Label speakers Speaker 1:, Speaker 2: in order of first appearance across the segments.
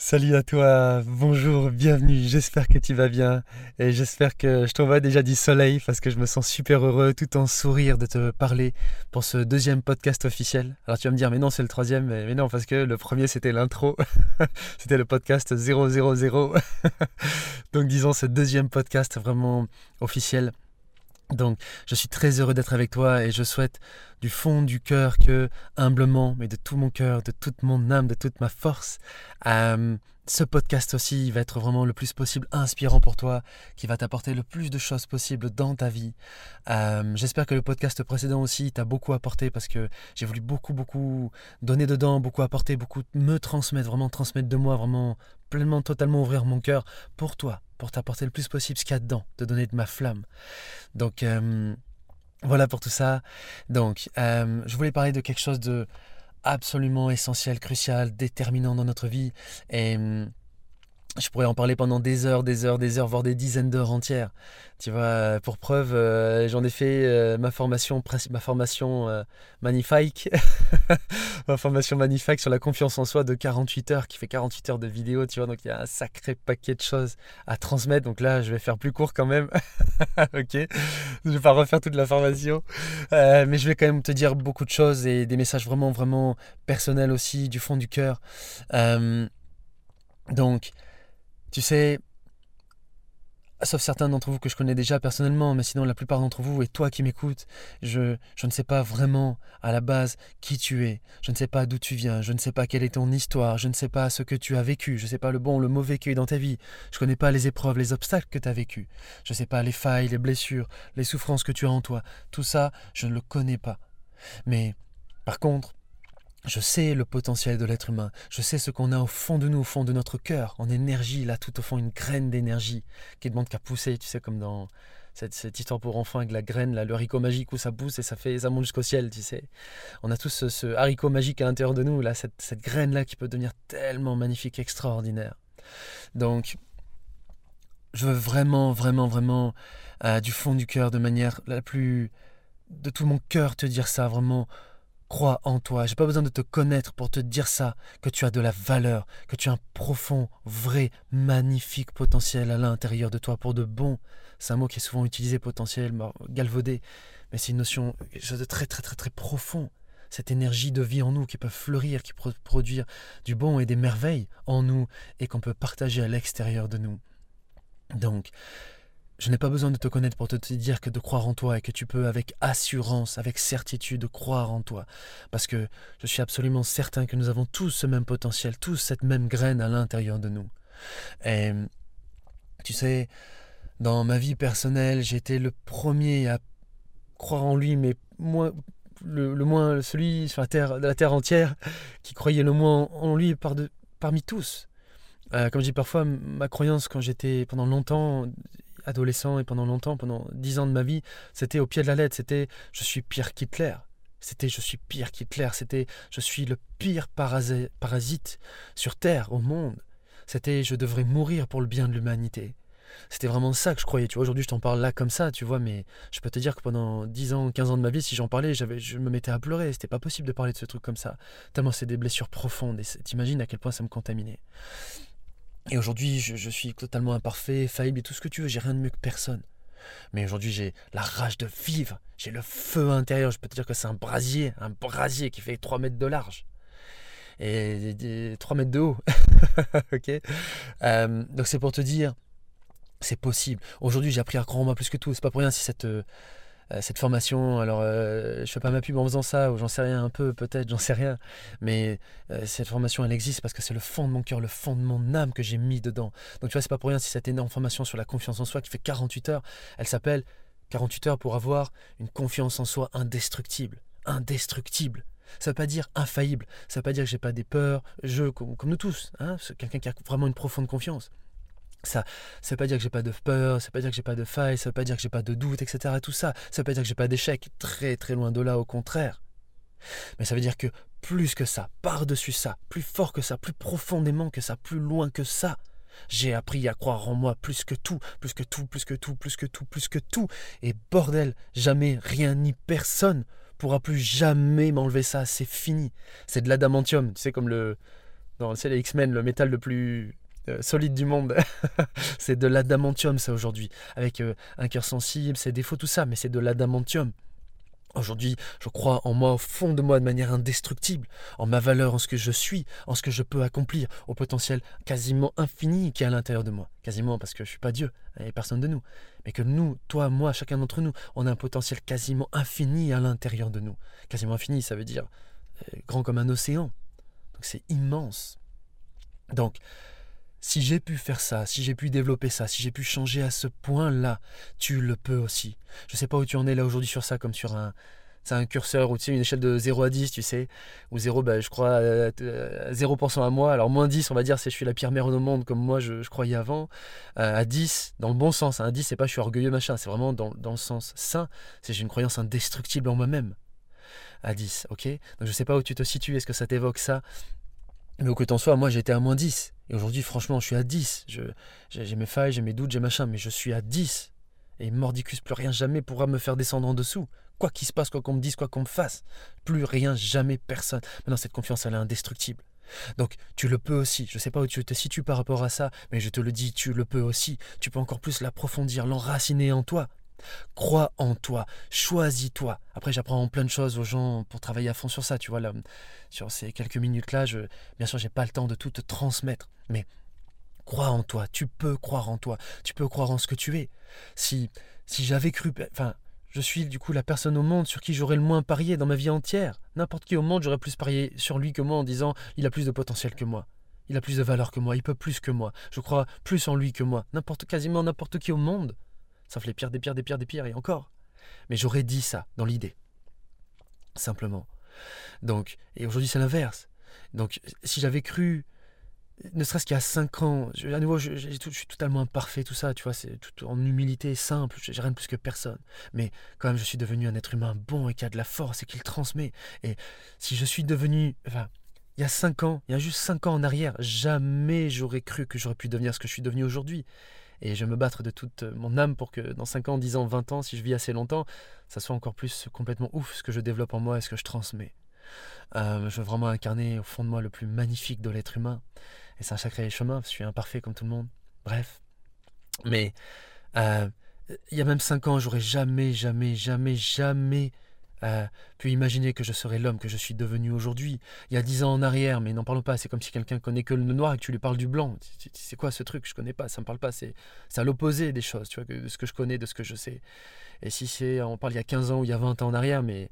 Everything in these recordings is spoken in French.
Speaker 1: Salut à toi, bonjour, bienvenue, j'espère que tu vas bien et j'espère que je t'envoie déjà du soleil parce que je me sens super heureux tout en sourire de te parler pour ce deuxième podcast officiel. Alors tu vas me dire mais non c'est le troisième, mais, non parce que le premier c'était l'intro, c'était le podcast 000. Donc disons ce deuxième podcast vraiment officiel donc, je suis très heureux d'être avec toi et je souhaite du fond du cœur que, humblement, mais de tout mon cœur, de toute mon âme, de toute ma force, euh, ce podcast aussi va être vraiment le plus possible inspirant pour toi, qui va t'apporter le plus de choses possibles dans ta vie. Euh, j'espère que le podcast précédent aussi t'a beaucoup apporté parce que j'ai voulu beaucoup, beaucoup donner dedans, beaucoup apporter, beaucoup me transmettre, vraiment transmettre de moi, vraiment pleinement, totalement ouvrir mon cœur pour toi, pour t'apporter le plus possible ce qu'il y a dedans, te donner de ma flamme. Donc euh, voilà pour tout ça. Donc euh, je voulais parler de quelque chose de absolument essentiel, crucial, déterminant dans notre vie. Et je pourrais en parler pendant des heures, des heures, des heures, voire des dizaines d'heures entières. Tu vois, pour preuve, euh, j'en ai fait euh, ma formation, ma formation euh, magnifique, ma formation magnifique sur la confiance en soi de 48 heures, qui fait 48 heures de vidéo, tu vois, donc il y a un sacré paquet de choses à transmettre. Donc là, je vais faire plus court quand même, ok Je vais pas refaire toute la formation, mais je vais quand même te dire beaucoup de choses et des messages vraiment, vraiment personnels aussi, du fond du cœur. donc, tu sais, sauf certains d'entre vous que je connais déjà personnellement, mais sinon la plupart d'entre vous et toi qui m'écoutes, je, je ne sais pas vraiment à la base qui tu es, je ne sais pas d'où tu viens, je ne sais pas quelle est ton histoire, je ne sais pas ce que tu as vécu, je ne sais pas le bon ou le mauvais est dans ta vie, je ne connais pas les épreuves, les obstacles que tu as vécu, je ne sais pas les failles, les blessures, les souffrances que tu as en toi, tout ça, je ne le connais pas. Mais par contre, je sais le potentiel de l'être humain. Je sais ce qu'on a au fond de nous, au fond de notre cœur, en énergie, là, tout au fond, une graine d'énergie qui demande qu'à pousser, tu sais, comme dans cette, histoire pour enfants avec la graine, là, le haricot magique où ça pousse et ça fait, ça monte jusqu'au ciel, tu sais. On a tous ce, haricot magique à l'intérieur de nous, là, cette, graine-là qui peut devenir tellement magnifique, extraordinaire. Donc, je veux vraiment, vraiment, vraiment, euh, du fond du cœur, de manière la plus, de tout mon cœur, te dire ça, vraiment Crois en toi, j'ai pas besoin de te connaître pour te dire ça, que tu as de la valeur, que tu as un profond, vrai, magnifique potentiel à l'intérieur de toi pour de bon. C'est un mot qui est souvent utilisé, potentiel, galvaudé, mais c'est une notion de très très très très profond. Cette énergie de vie en nous qui peut fleurir, qui peut produire du bon et des merveilles en nous et qu'on peut partager à l'extérieur de nous. Donc, je n'ai pas besoin de te connaître pour te dire que de croire en toi et que tu peux avec assurance, avec certitude croire en toi. Parce que je suis absolument certain que nous avons tous ce même potentiel, tous cette même graine à l'intérieur de nous. Et tu sais, dans ma vie personnelle, j'étais le premier à croire en lui, mais le, moins celui sur la terre, entière qui croyait le moins en lui par de, parmi tous. Euh, comme je dis parfois, ma croyance quand j'étais pendant longtemps adolescent et pendant longtemps, pendant dix ans de ma vie, c'était au pied de la lettre, c'était je suis pire qu'Hitler. C'était je suis pire qu'Hitler, c'était je suis le pire parasite sur Terre, au monde. C'était je devrais mourir pour le bien de l'humanité. C'était vraiment ça que je croyais. Tu vois, aujourd'hui je t'en parle là comme ça, tu vois, mais je peux te dire que pendant 10 ans, 15 ans de ma vie, si j'en parlais, j'avais, je me mettais à pleurer. C'était pas possible de parler de ce truc comme ça. Tellement c'est des blessures profondes et t'imagines à quel point ça me contaminait. Et aujourd'hui, je, suis totalement imparfait, faillible et tout ce que tu veux, j'ai rien de mieux que personne. Mais aujourd'hui, j'ai la rage de vivre, j'ai le feu intérieur. Je peux te dire que c'est un brasier, un brasier qui fait 3 mètres de large et 3 mètres de haut. euh, Donc c'est pour te dire, c'est possible. Aujourd'hui, j'ai appris à en moi plus que tout. C'est pas pour rien si cette, euh, cette formation. Alors, euh, je fais pas ma pub en faisant ça, ou j'en sais rien un peu, peut-être, j'en sais rien. Mais euh, cette formation, elle existe parce que c'est le fond de mon cœur, le fond de mon âme que j'ai mis dedans. Donc, tu vois, c'est pas pour rien si cette énorme formation sur la confiance en soi qui fait 48 heures, elle s'appelle 48 heures pour avoir une confiance en soi indestructible. Indestructible. Ça veut pas dire infaillible. Ça veut pas dire que j'ai pas des peurs, je, comme, comme nous tous. Hein, Quelqu'un qui a vraiment une profonde confiance. Ça ne veut pas dire que j'ai pas de peur, ça veut pas dire que j'ai pas de faille, ça veut pas dire que j'ai pas de doute, etc. Tout ça, ça veut pas dire que j'ai pas d'échec, très très loin de là, au contraire. Mais ça veut dire que plus que ça, par-dessus ça, plus fort que ça, plus profondément que ça, plus loin que ça, j'ai appris à croire en moi plus que tout, plus que tout, plus que tout, plus que tout, plus que tout. Et bordel, jamais rien ni personne pourra plus jamais m'enlever ça, c'est fini. C'est de l'adamantium, tu sais, comme le, dans les X-Men, le métal le plus euh, solide du monde. c'est de l'adamantium, ça, aujourd'hui. Avec euh, un cœur sensible, ses défauts, tout ça, mais c'est de l'adamantium. Aujourd'hui, je crois en moi, au fond de moi, de manière indestructible, en ma valeur, en ce que je suis, en ce que je peux accomplir, au potentiel quasiment infini qui est à l'intérieur de moi. Quasiment parce que je ne suis pas Dieu, hein, et personne de nous. Mais que nous, toi, moi, chacun d'entre nous, on a un potentiel quasiment infini à l'intérieur de nous. Quasiment infini, ça veut dire euh, grand comme un océan. Donc c'est immense. Donc, si j'ai pu faire ça, si j'ai pu développer ça, si j'ai pu changer à ce point-là, tu le peux aussi. Je ne sais pas où tu en es là aujourd'hui sur ça, comme sur un, un curseur ou tu sais, une échelle de 0 à 10, tu sais, ou 0, bah, je crois, 0% à moi, alors moins 10, on va dire, c'est je suis la pire mère au monde, comme moi je, croyais avant, euh, à 10, dans le bon sens, à hein. 10, c'est pas je suis orgueilleux, machin, c'est vraiment dans, dans, le sens sain, c'est j'ai une croyance indestructible en moi-même, à 10, ok? Donc je sais pas où tu te situes, est-ce que ça t'évoque ça? Mais au que t'en soit, moi j'étais à moins 10. Et aujourd'hui, franchement, je suis à 10. J'ai mes failles, j'ai mes doutes, j'ai machin, mais je suis à 10. Et mordicus, plus rien jamais pourra me faire descendre en dessous. Quoi qu'il se passe, quoi qu'on me dise, quoi qu'on me fasse. Plus rien, jamais, personne. Maintenant, cette confiance, elle est indestructible. Donc, tu le peux aussi. Je ne sais pas où tu te situes par rapport à ça, mais je te le dis, tu le peux aussi. Tu peux encore plus l'approfondir, l'enraciner en toi. Crois en toi, choisis-toi. Après, j'apprends plein de choses aux gens pour travailler à fond sur ça, tu vois, là, sur ces quelques minutes-là. Je, bien sûr, j'ai pas le temps de tout te transmettre, mais crois en toi, tu peux croire en toi, tu peux croire en ce que tu es. Si, si j'avais cru, enfin, je suis du coup la personne au monde sur qui j'aurais le moins parié dans ma vie entière. N'importe qui au monde, j'aurais plus parié sur lui que moi en disant il a plus de potentiel que moi. Il a plus de valeur que moi, il peut plus que moi. Je crois plus en lui que moi. N'importe quasiment n'importe qui au monde. Sauf les pires des pires des pires des pires et encore. Mais j'aurais dit ça dans l'idée. Simplement. Donc, et aujourd'hui c'est l'inverse. Donc, si j'avais cru, ne serait-ce qu'il y a 5 ans, à nouveau, je, suis totalement imparfait, tout ça, tu vois, c'est tout en humilité, simple, j'ai rien de plus que personne. Mais quand même, je suis devenu un être humain bon et qui a de la force et qui le transmet. Et si je suis devenu, enfin, il y a 5 ans, il y a juste 5 ans en arrière, jamais j'aurais cru que j'aurais pu devenir ce que je suis devenu aujourd'hui. Et je vais me battre de toute mon âme pour que dans 5 ans, 10 ans, 20 ans, si je vis assez longtemps, ça soit encore plus complètement ouf ce que je développe en moi et ce que je transmets. Euh, je veux vraiment incarner au fond de moi le plus magnifique de l'être humain. Et c'est un sacré chemin, je suis imparfait comme tout le monde. Bref. Mais euh, il y a même 5 ans, j'aurais jamais, jamais, jamais, jamais euh, pu imaginer que je serais l'homme que je suis devenu aujourd'hui. Il y a dix ans en arrière, mais n'en parlons pas, c'est comme si quelqu'un connaît que le noir et que tu lui parles du blanc. C'est quoi ce truc Je connais pas, ça me parle pas, c'est à l'opposé des choses, tu vois, de ce que je connais, de ce que je sais. Et si c'est, on parle il y a 15 ans ou il y a 20 ans en arrière, mais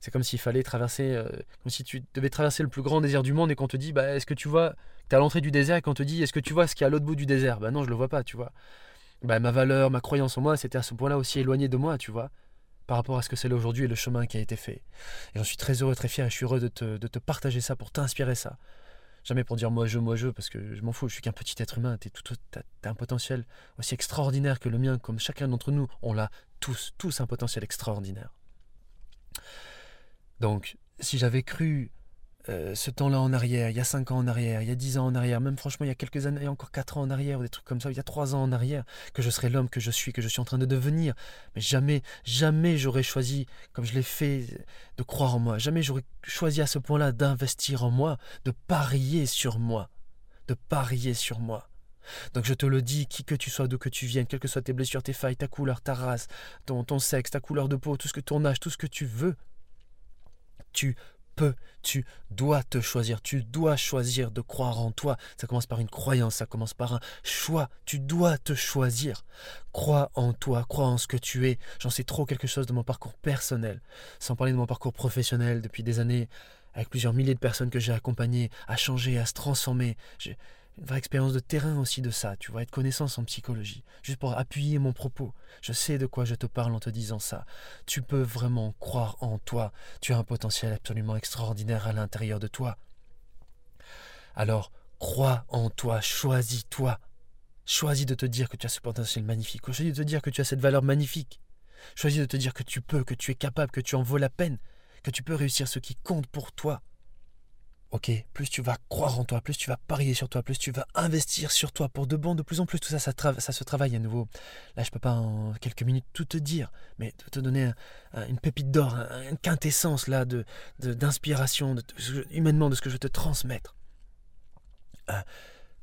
Speaker 1: c'est comme s'il fallait traverser, euh, comme si tu devais traverser le plus grand désert du monde et qu'on te dit, bah, est-ce que tu vois, tu es à l'entrée du désert et qu'on te dit, est-ce que tu vois ce qu'il y a à l'autre bout du désert? Bah non, je le vois pas, tu vois. Bah, ma valeur, ma croyance en moi, c'était à ce point-là aussi éloigné de moi, tu vois par rapport à ce que c'est aujourd'hui et le chemin qui a été fait. Et j'en suis très heureux, très fier et je suis heureux de te, partager ça, pour t'inspirer ça. Jamais pour dire moi je, moi je, parce que je m'en fous, je suis qu'un petit être humain, tu as, un potentiel aussi extraordinaire que le mien, comme chacun d'entre nous, on l'a tous, tous un potentiel extraordinaire. Donc, si j'avais cru euh, ce temps-là en arrière, il y a 5 ans en arrière, il y a 10 ans en arrière, même franchement il y a quelques années, encore 4 ans en arrière, ou des trucs comme ça, il y a 3 ans en arrière, que je serais l'homme que je suis, que je suis en train de devenir. Mais jamais, jamais j'aurais choisi, comme je l'ai fait, de croire en moi. Jamais j'aurais choisi à ce point-là d'investir en moi, de parier sur moi. De parier sur moi. Donc je te le dis, qui que tu sois, d'où que tu viennes, quelles que soient tes blessures, tes failles, ta couleur, ta race, ton, ton sexe, ta couleur de peau, tout ce que ton âge, tout ce que tu veux, tu peux, tu dois te choisir, tu dois choisir de croire en toi. Ça commence par une croyance, ça commence par un choix, tu dois te choisir. Crois en toi, crois en ce que tu es. J'en sais trop quelque chose de mon parcours personnel, sans parler de mon parcours professionnel depuis des années, avec plusieurs milliers de personnes que j'ai accompagnées à changer, à se transformer une vraie expérience de terrain aussi de ça, tu vois, être connaissance en psychologie, juste pour appuyer mon propos. Je sais de quoi je te parle en te disant ça. Tu peux vraiment croire en toi, tu as un potentiel absolument extraordinaire à l'intérieur de toi. Alors, crois en toi, choisis-toi. Choisis de te dire que tu as ce potentiel magnifique, choisis de te dire que tu as cette valeur magnifique. Choisis de te dire que tu peux, que tu es capable, que tu en vaux la peine, que tu peux réussir ce qui compte pour toi. Ok, plus tu vas croire en toi, plus tu vas parier sur toi, plus tu vas investir sur toi pour de bon, de plus en plus tout ça, se travaille à nouveau. Là, je peux pas en quelques minutes tout te dire, mais te donner une pépite d'or, une quintessence là de d'inspiration, humainement de ce que je veux te transmettre. Hein.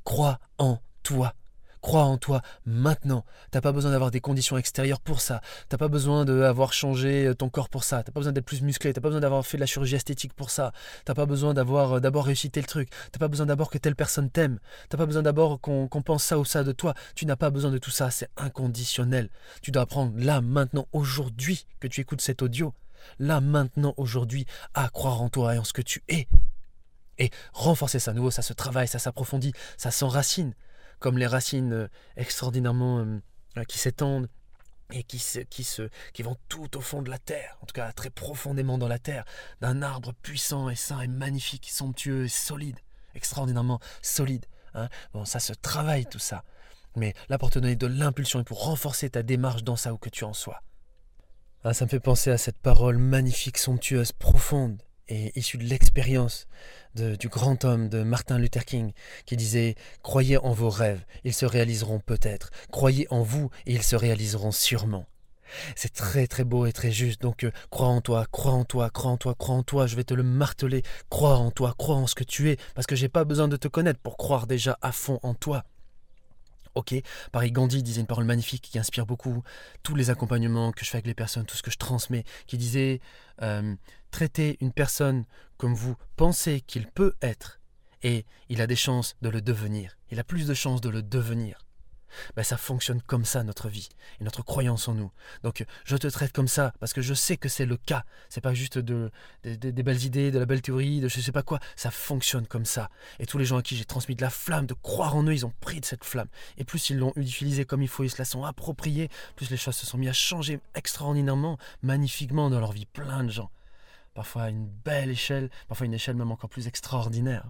Speaker 1: Crois en toi. Crois en toi maintenant. T'as pas besoin d'avoir des conditions extérieures pour ça. T'as pas besoin d'avoir changé euh, ton corps pour ça. T'as pas besoin d'être plus musclé. T'as pas besoin d'avoir fait de la chirurgie esthétique pour ça. T'as pas besoin d'avoir euh, d'abord réussi tel truc. T'as pas besoin d'abord que telle personne t'aime. T'as pas besoin d'abord qu'on pense ça ou ça de toi. Tu n'as pas besoin de tout ça. C'est inconditionnel. Tu dois apprendre là, maintenant, aujourd'hui que tu écoutes cet audio. Là, maintenant, aujourd'hui, à croire en toi et en ce que tu es. Et renforcer ça. À nouveau, ça se travaille, ça s'approfondit, ça s'enracine comme les racines euh, extraordinairement euh, euh, qui s'étendent et qui, se, qui, se, qui vont tout au fond de la terre, en tout cas très profondément dans la terre, d'un arbre puissant et sain et magnifique, somptueux et solide, extraordinairement solide. Hein. Bon, ça se travaille tout ça. Mais là pour te donner de l'impulsion et pour renforcer ta démarche dans ça où que tu en sois. Hein, ça me fait penser à cette parole magnifique, somptueuse, profonde et issue de l'expérience du grand homme de Martin Luther King qui disait Croyez en vos rêves, ils se réaliseront peut-être. Croyez en vous et ils se réaliseront sûrement. C'est très très beau et très juste. Donc euh, crois en toi, crois en toi, crois en toi, crois en toi. Je vais te le marteler. Crois en toi, crois en ce que tu es, parce que j'ai pas besoin de te connaître pour croire déjà à fond en toi. Ok, pareil, Gandhi disait une parole magnifique qui inspire beaucoup tous les accompagnements que je fais avec les personnes, tout ce que je transmets, qui disait euh, traitez une personne comme vous pensez qu'il peut être, et il a des chances de le devenir. Il a plus de chances de le devenir ben, ça fonctionne comme ça notre vie et notre croyance en nous. Donc je te traite comme ça parce que je sais que c'est le cas. C'est pas juste de, des belles idées, de la belle théorie, de je sais pas quoi. Ça fonctionne comme ça. Et tous les gens à qui j'ai transmis de la flamme, de croire en eux, ils ont pris de cette flamme. Et plus ils l'ont utilisée comme il faut, ils se la sont appropriés, plus les choses se sont mis à changer extraordinairement, magnifiquement dans leur vie. Plein de gens. Parfois à une belle échelle, parfois une échelle même encore plus extraordinaire.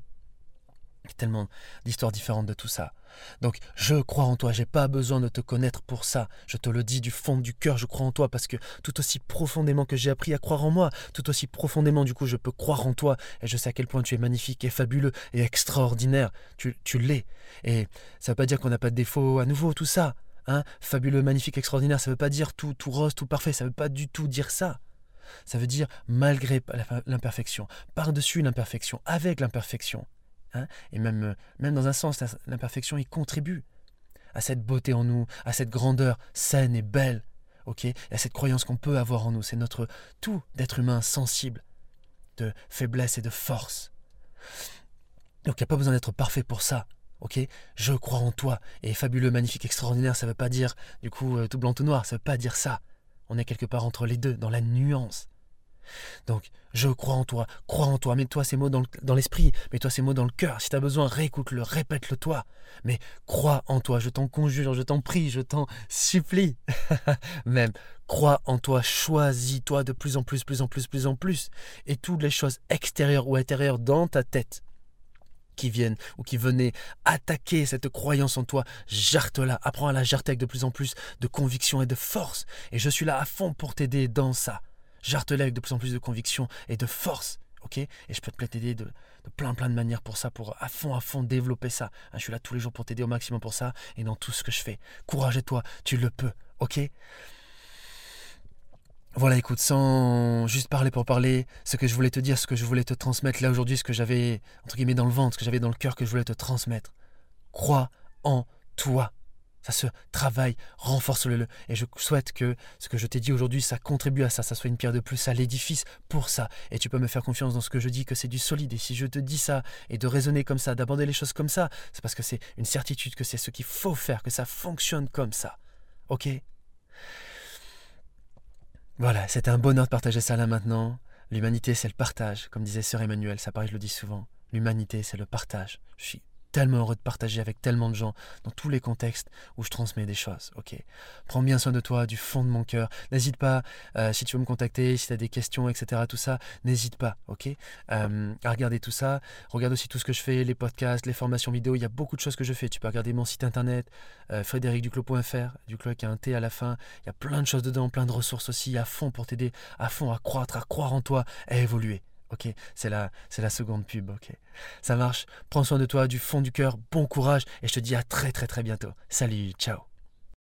Speaker 1: Il y a tellement d'histoires différentes de tout ça. Donc, je crois en toi, j'ai pas besoin de te connaître pour ça. Je te le dis du fond du cœur, je crois en toi parce que tout aussi profondément que j'ai appris à croire en moi, tout aussi profondément du coup je peux croire en toi et je sais à quel point tu es magnifique et fabuleux et extraordinaire. Tu, tu l'es. Et ça veut pas dire qu'on n'a pas de défauts à nouveau, tout ça. Hein fabuleux, magnifique, extraordinaire, ça veut pas dire tout, tout rose, tout parfait, ça veut pas du tout dire ça. Ça veut dire malgré l'imperfection, par-dessus l'imperfection, avec l'imperfection. Hein, et même, même dans un sens, l'imperfection y contribue à cette beauté en nous, à cette grandeur saine et belle, ok, à cette croyance qu'on peut avoir en nous. C'est notre tout d'être humain sensible, de faiblesse et de force. Donc il n'y a pas besoin d'être parfait pour ça. Ok, je crois en toi. Et fabuleux, magnifique, extraordinaire, ça ne veut pas dire du coup euh, tout blanc, tout noir. Ça ne veut pas dire ça. On est quelque part entre les deux, dans la nuance. Donc, je crois en toi, crois en toi, mets-toi ces mots dans l'esprit, mets-toi ces mots dans le cœur. Si tu as besoin, réécoute-le, répète-le toi. Mais crois en toi, je t'en conjure, je t'en prie, je t'en supplie. Même, crois en toi, choisis-toi de plus en plus, plus en plus, plus en plus. Et toutes les choses extérieures ou intérieures dans ta tête qui viennent ou qui venaient attaquer cette croyance en toi, jarte-la, apprends à la jarter avec de plus en plus de conviction et de force. Et je suis là à fond pour t'aider dans ça j'artelais avec de plus en plus de conviction et de force. ok? Et je peux te t'aider de, de, plein plein de manières pour ça, pour à fond à fond développer ça. Hein, je suis là tous les jours pour t'aider au maximum pour ça et dans tout ce que je fais. Courage et toi, tu le peux, ok? Voilà, écoute, sans juste parler pour parler, ce que je voulais te dire, ce que je voulais te transmettre là aujourd'hui, ce que j'avais, entre guillemets, dans le ventre, ce que j'avais dans le cœur, que je voulais te transmettre. Crois en toi. Ça se travaille, renforce-le. Et je souhaite que ce que je t'ai dit aujourd'hui, ça contribue à ça, ça soit une pierre de plus à l'édifice pour ça. Et tu peux me faire confiance dans ce que je dis, que c'est du solide. Et si je te dis ça, et de raisonner comme ça, d'aborder les choses comme ça, c'est parce que c'est une certitude, que c'est ce qu'il faut faire, que ça fonctionne comme ça. Ok? Voilà, c'était un bonheur de partager ça là maintenant. L'humanité, c'est le partage, comme disait Sœur Emmanuel, ça paraît, je le dis souvent. L'humanité, c'est le partage. Je tellement heureux de partager avec tellement de gens dans tous les contextes où je transmets des choses. Ok, prends bien soin de toi du fond de mon cœur. N'hésite pas euh, si tu veux me contacter, si tu as des questions, etc. Tout ça, n'hésite pas. Ok, euh, à regarder tout ça. Regarde aussi tout ce que je fais, les podcasts, les formations vidéo. Il y a beaucoup de choses que je fais. Tu peux regarder mon site internet, euh, frédéricduclos.fr, Duclos avec un T à la fin. Il y a plein de choses dedans, plein de ressources aussi à fond pour t'aider, à fond à croître, à croire en toi, à évoluer. Ok, c'est la, c'est la seconde pub. Ok, ça marche. Prends soin de toi du fond du cœur. Bon courage et je te dis à très très très bientôt. Salut, ciao.